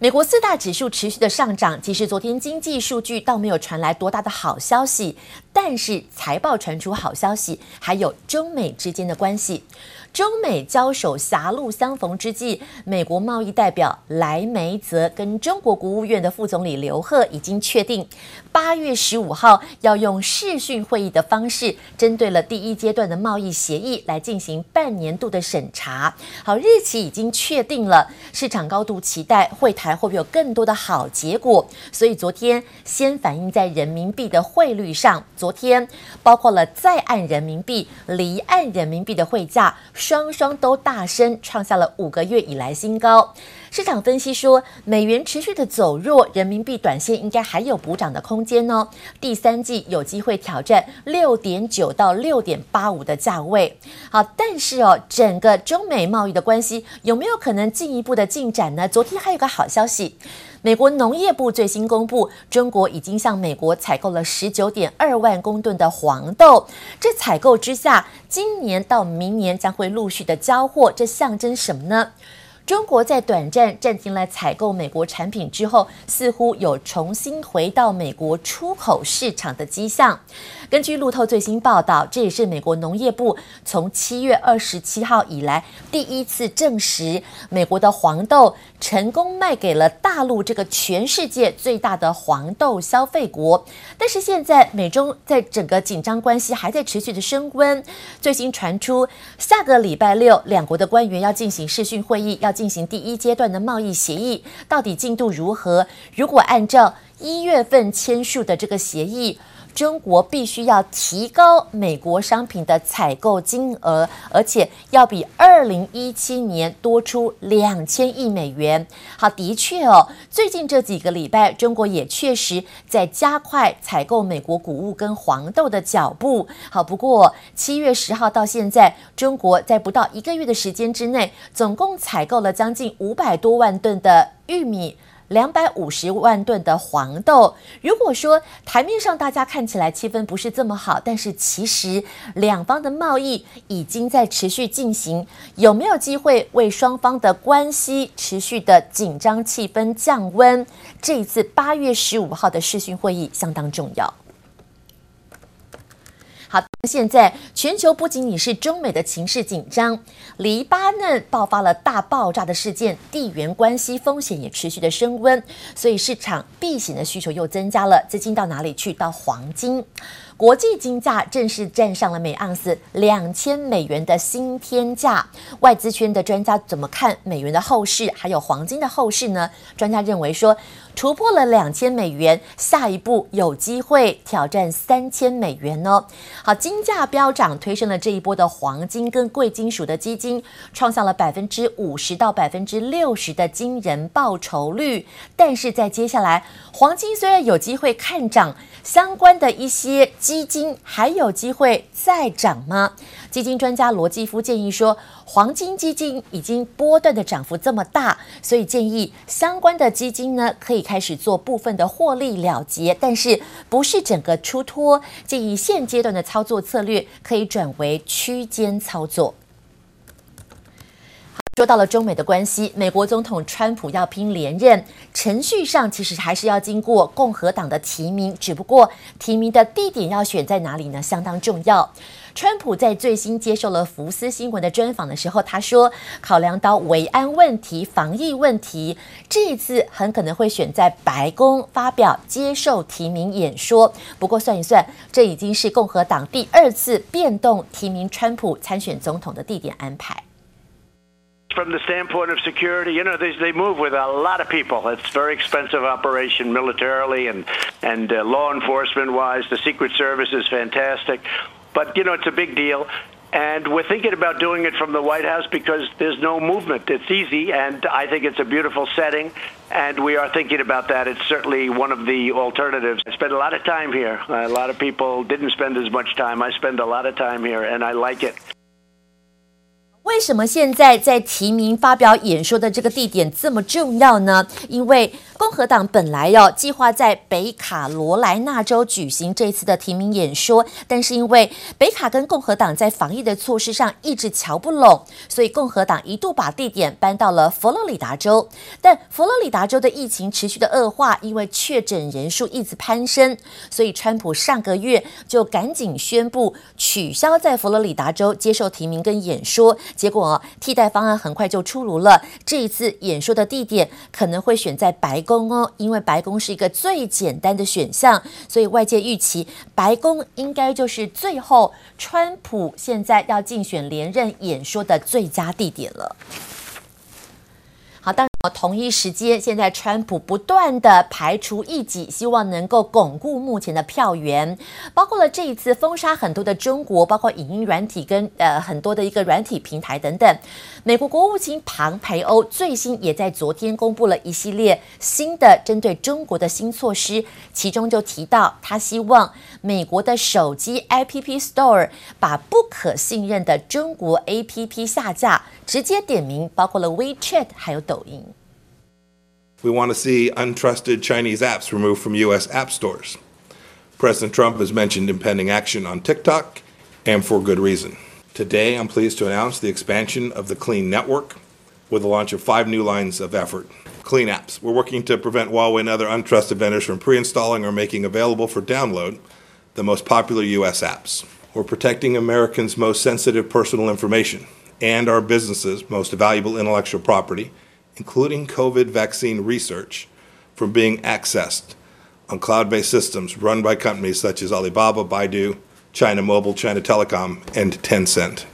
美国四大指数持续的上涨，其实昨天经济数据倒没有传来多大的好消息，但是财报传出好消息，还有中美之间的关系。中美交手狭路相逢之际，美国贸易代表莱梅泽跟中国国务院的副总理刘鹤已经确定，八月十五号要用视讯会议的方式，针对了第一阶段的贸易协议来进行半年度的审查。好，日期已经确定了，市场高度期待会谈会不会有更多的好结果，所以昨天先反映在人民币的汇率上。昨天包括了在岸人民币、离岸人民币的汇价。双双都大升，创下了五个月以来新高。市场分析说，美元持续的走弱，人民币短线应该还有补涨的空间哦。第三季有机会挑战六点九到六点八五的价位。好，但是哦，整个中美贸易的关系有没有可能进一步的进展呢？昨天还有个好消息。美国农业部最新公布，中国已经向美国采购了十九点二万公吨的黄豆。这采购之下，今年到明年将会陆续的交货，这象征什么呢？中国在短暂暂停了采购美国产品之后，似乎有重新回到美国出口市场的迹象。根据路透最新报道，这也是美国农业部从七月二十七号以来第一次证实，美国的黄豆成功卖给了大陆这个全世界最大的黄豆消费国。但是现在美中在整个紧张关系还在持续的升温，最新传出下个礼拜六两国的官员要进行视讯会议，要进行第一阶段的贸易协议，到底进度如何？如果按照一月份签署的这个协议。中国必须要提高美国商品的采购金额，而且要比二零一七年多出两千亿美元。好，的确哦，最近这几个礼拜，中国也确实在加快采购美国谷物跟黄豆的脚步。好，不过七月十号到现在，中国在不到一个月的时间之内，总共采购了将近五百多万吨的玉米。两百五十万吨的黄豆。如果说台面上大家看起来气氛不是这么好，但是其实两方的贸易已经在持续进行，有没有机会为双方的关系持续的紧张气氛降温？这一次八月十五号的视讯会议相当重要。现在全球不仅仅是中美的情势紧张，黎巴嫩爆发了大爆炸的事件，地缘关系风险也持续的升温，所以市场避险的需求又增加了，资金到哪里去？到黄金。国际金价正式站上了每盎司两千美元的新天价。外资圈的专家怎么看美元的后市，还有黄金的后市呢？专家认为说，突破了两千美元，下一步有机会挑战三千美元哦。好，今价飙涨，推升了这一波的黄金跟贵金属的基金，创下了百分之五十到百分之六十的惊人报酬率。但是在接下来，黄金虽然有机会看涨，相关的一些。基金还有机会再涨吗？基金专家罗继夫建议说，黄金基金已经波段的涨幅这么大，所以建议相关的基金呢，可以开始做部分的获利了结，但是不是整个出脱。建议现阶段的操作策略可以转为区间操作。说到了中美的关系，美国总统川普要拼连任，程序上其实还是要经过共和党的提名，只不过提名的地点要选在哪里呢？相当重要。川普在最新接受了福斯新闻的专访的时候，他说，考量到维安问题、防疫问题，这一次很可能会选在白宫发表接受提名演说。不过算一算，这已经是共和党第二次变动提名川普参选总统的地点安排。From the standpoint of security, you know, they, they move with a lot of people. It's very expensive operation militarily and, and uh, law enforcement wise. The Secret Service is fantastic. But, you know, it's a big deal. And we're thinking about doing it from the White House because there's no movement. It's easy, and I think it's a beautiful setting. And we are thinking about that. It's certainly one of the alternatives. I spend a lot of time here. A lot of people didn't spend as much time. I spend a lot of time here, and I like it. 为什么现在在提名发表演说的这个地点这么重要呢？因为共和党本来要计划在北卡罗来纳州举行这次的提名演说，但是因为北卡跟共和党在防疫的措施上一直瞧不拢，所以共和党一度把地点搬到了佛罗里达州。但佛罗里达州的疫情持续的恶化，因为确诊人数一直攀升，所以川普上个月就赶紧宣布取消在佛罗里达州接受提名跟演说。结果替代方案很快就出炉了，这一次演说的地点可能会选在白宫哦，因为白宫是一个最简单的选项，所以外界预期白宫应该就是最后川普现在要竞选连任演说的最佳地点了。同一时间，现在川普不断的排除异己，希望能够巩固目前的票源，包括了这一次封杀很多的中国，包括影音软体跟呃很多的一个软体平台等等。美国国务卿庞培欧最新也在昨天公布了一系列新的针对中国的新措施，其中就提到他希望美国的手机 App Store 把不可信任的中国 App 下架，直接点名包括了 WeChat 还有抖音。We want to see untrusted Chinese apps removed from U.S. app stores. President Trump has mentioned impending action on TikTok, and for good reason. Today, I'm pleased to announce the expansion of the Clean Network with the launch of five new lines of effort. Clean apps. We're working to prevent Huawei and other untrusted vendors from pre installing or making available for download the most popular U.S. apps. We're protecting Americans' most sensitive personal information and our businesses' most valuable intellectual property including COVID vaccine research, from being accessed on cloud based systems run by companies such as Alibaba, Baidu, China Mobile, China Telecom, and Tencent.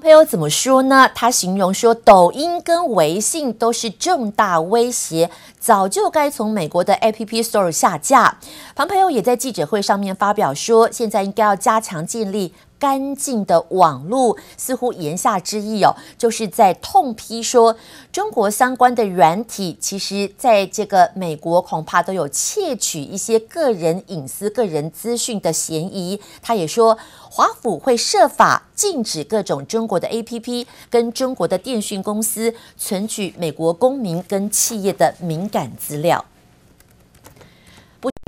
朋友怎么说呢？他形容说，抖音跟微信都是重大威胁，早就该从美国的 App Store 下架。庞培欧也在记者会上面发表说，现在应该要加强建立。 干净的网络，似乎言下之意哦，就是在痛批说中国相关的软体，其实在这个美国恐怕都有窃取一些个人隐私、个人资讯的嫌疑。他也说，华府会设法禁止各种中国的 APP 跟中国的电讯公司存取美国公民跟企业的敏感资料。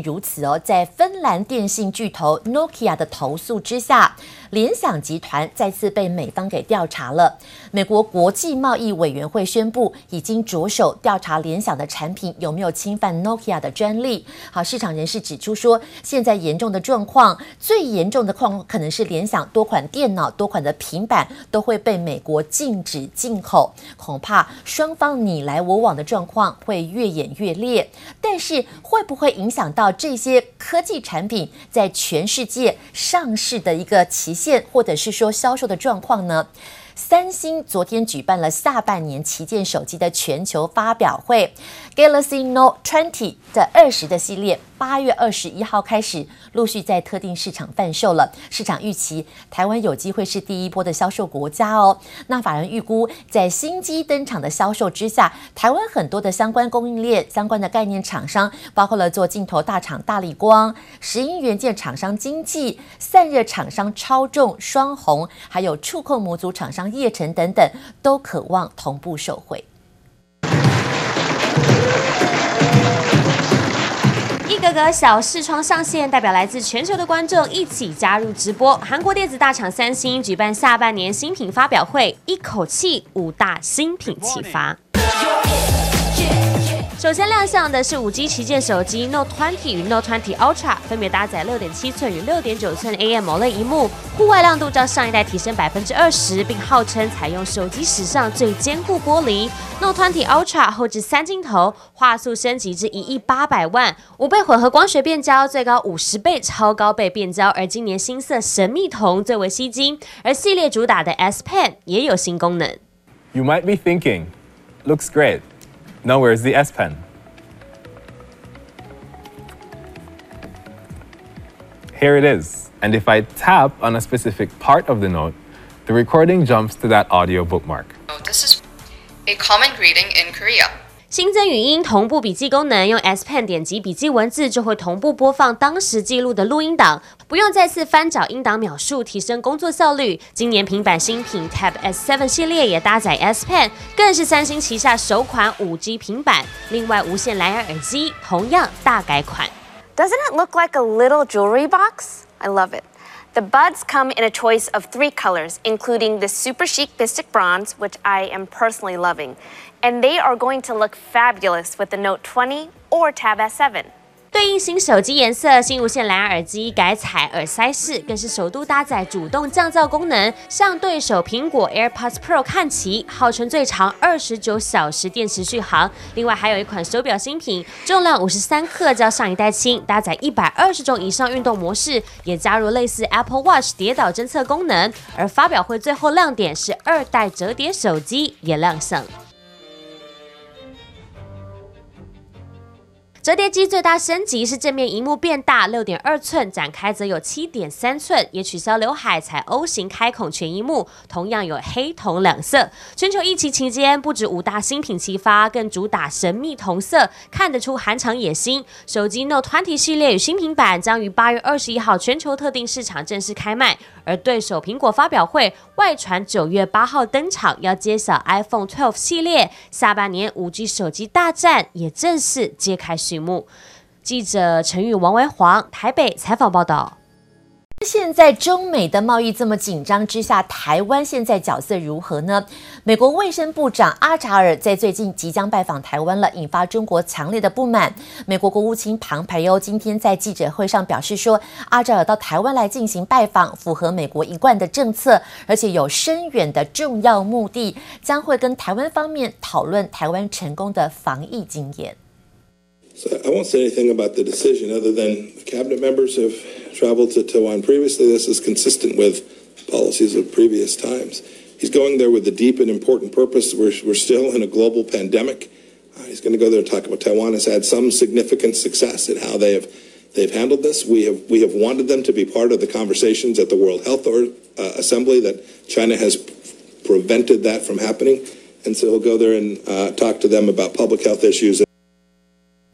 如此哦，在芬兰电信巨头 Nokia 的投诉之下，联想集团再次被美方给调查了。美国国际贸易委员会宣布，已经着手调查联想的产品有没有侵犯 Nokia 的专利。好，市场人士指出说，现在严重的状况，最严重的况可能是联想多款电脑、多款的平板都会被美国禁止进口，恐怕双方你来我往的状况会越演越烈。但是会不会影响到这些科技产品在全世界上市的一个期限？或者是说销售的状况呢？三星昨天举办了下半年旗舰手机的全球发表会，Galaxy Note 20的二十的系列，八月二十一号开始陆续在特定市场贩售了。市场预期台湾有机会是第一波的销售国家哦。那法人预估，在新机登场的销售之下，台湾很多的相关供应链、相关的概念厂商，包括了做镜头大厂大力光、石英元件厂商精济、散热厂商超重、双红，还有触控模组厂商。叶晨等等都渴望同步受惠。一个个小视窗上线，代表来自全球的观众一起加入直播。韩国电子大厂三星举办下半年新品发表会，一口气五大新品启发。首先亮相的是五 G 旗舰手机 Note 20与 Note 20 Ultra，分别搭载六点七寸与六点九寸 AMOLED 萤幕，户外亮度较上一代提升百分之二十，并号称采用手机史上最坚固玻璃。Note 20 Ultra 后置三镜头，画素升级至一亿八百万，五倍混合光学变焦，最高五十倍超高倍变焦。而今年新色神秘铜最为吸睛，而系列主打的 S Pen 也有新功能。You might be thinking, looks great. Now where's the S Pen? Here it is. And if I tap on a specific part of the note, the recording jumps to that audio bookmark. Oh, this is a common greeting in Korea. 新增语音同步笔记功能，用 S Pen 点击笔记文字就会同步播放当时记录的录音档，不用再次翻找音档秒数，提升工作效率。今年平板新品 Tab S7 系列也搭载 S Pen，更是三星旗下首款 5G 平板。另外，无线蓝牙耳机同样大改款。Doesn't it look like a little jewelry box? I love it. The buds come in a choice of three colors, including the super chic Mystic Bronze, which I am personally loving. And they are going to look fabulous with the Note 20 or Tab S7. 对应新手机颜色，新无线蓝牙耳机改采耳塞式，更是首度搭载主动降噪功能，向对手苹果 AirPods Pro 看齐，号称最长二十九小时电池续航。另外还有一款手表新品，重量五十三克，较上一代轻，搭载一百二十种以上运动模式，也加入类似 Apple Watch 跌倒侦测功能。而发表会最后亮点是二代折叠手机也亮相。折叠机最大升级是正面荧幕变大，六点二寸，展开则有七点三寸，也取消刘海，采 O 型开孔全萤幕，同样有黑铜两色。全球疫情期间，不止五大新品齐发，更主打神秘同色，看得出韩厂野心。手机 Note 20系列与新品版将于八月二十一号全球特定市场正式开卖，而对手苹果发表会外传九月八号登场，要揭晓 iPhone 12系列，下半年五 G 手机大战也正式揭开序幕。记者陈宇、王维煌台北采访报道。现在中美的贸易这么紧张之下，台湾现在角色如何呢？美国卫生部长阿扎尔在最近即将拜访台湾了，引发中国强烈的不满。美国国务卿庞培欧今天在记者会上表示说，阿扎尔到台湾来进行拜访，符合美国一贯的政策，而且有深远的重要目的，将会跟台湾方面讨论台湾成功的防疫经验。So I won't say anything about the decision other than the cabinet members have traveled to Taiwan previously. This is consistent with policies of previous times. He's going there with a deep and important purpose. We're, we're still in a global pandemic. Uh, he's going to go there and talk about Taiwan has had some significant success in how they have they've handled this. We have we have wanted them to be part of the conversations at the World Health or, uh, Assembly that China has prevented that from happening. And so he'll go there and uh, talk to them about public health issues.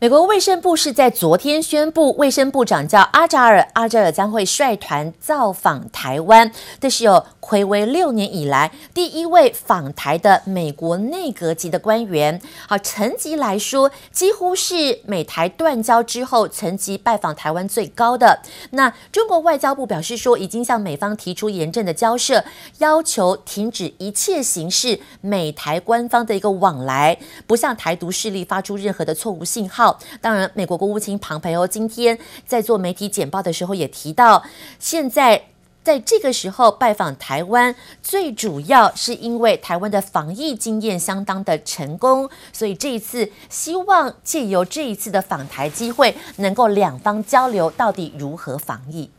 美国卫生部是在昨天宣布，卫生部长叫阿扎尔，阿扎尔将会率团造访台湾。这是有睽违六年以来第一位访台的美国内阁级的官员。好，层级来说，几乎是美台断交之后层级拜访台湾最高的。那中国外交部表示说，已经向美方提出严正的交涉，要求停止一切形式美台官方的一个往来，不向台独势力发出任何的错误信号。当然，美国国务卿庞培欧今天在做媒体简报的时候也提到，现在在这个时候拜访台湾，最主要是因为台湾的防疫经验相当的成功，所以这一次希望借由这一次的访台机会，能够两方交流到底如何防疫。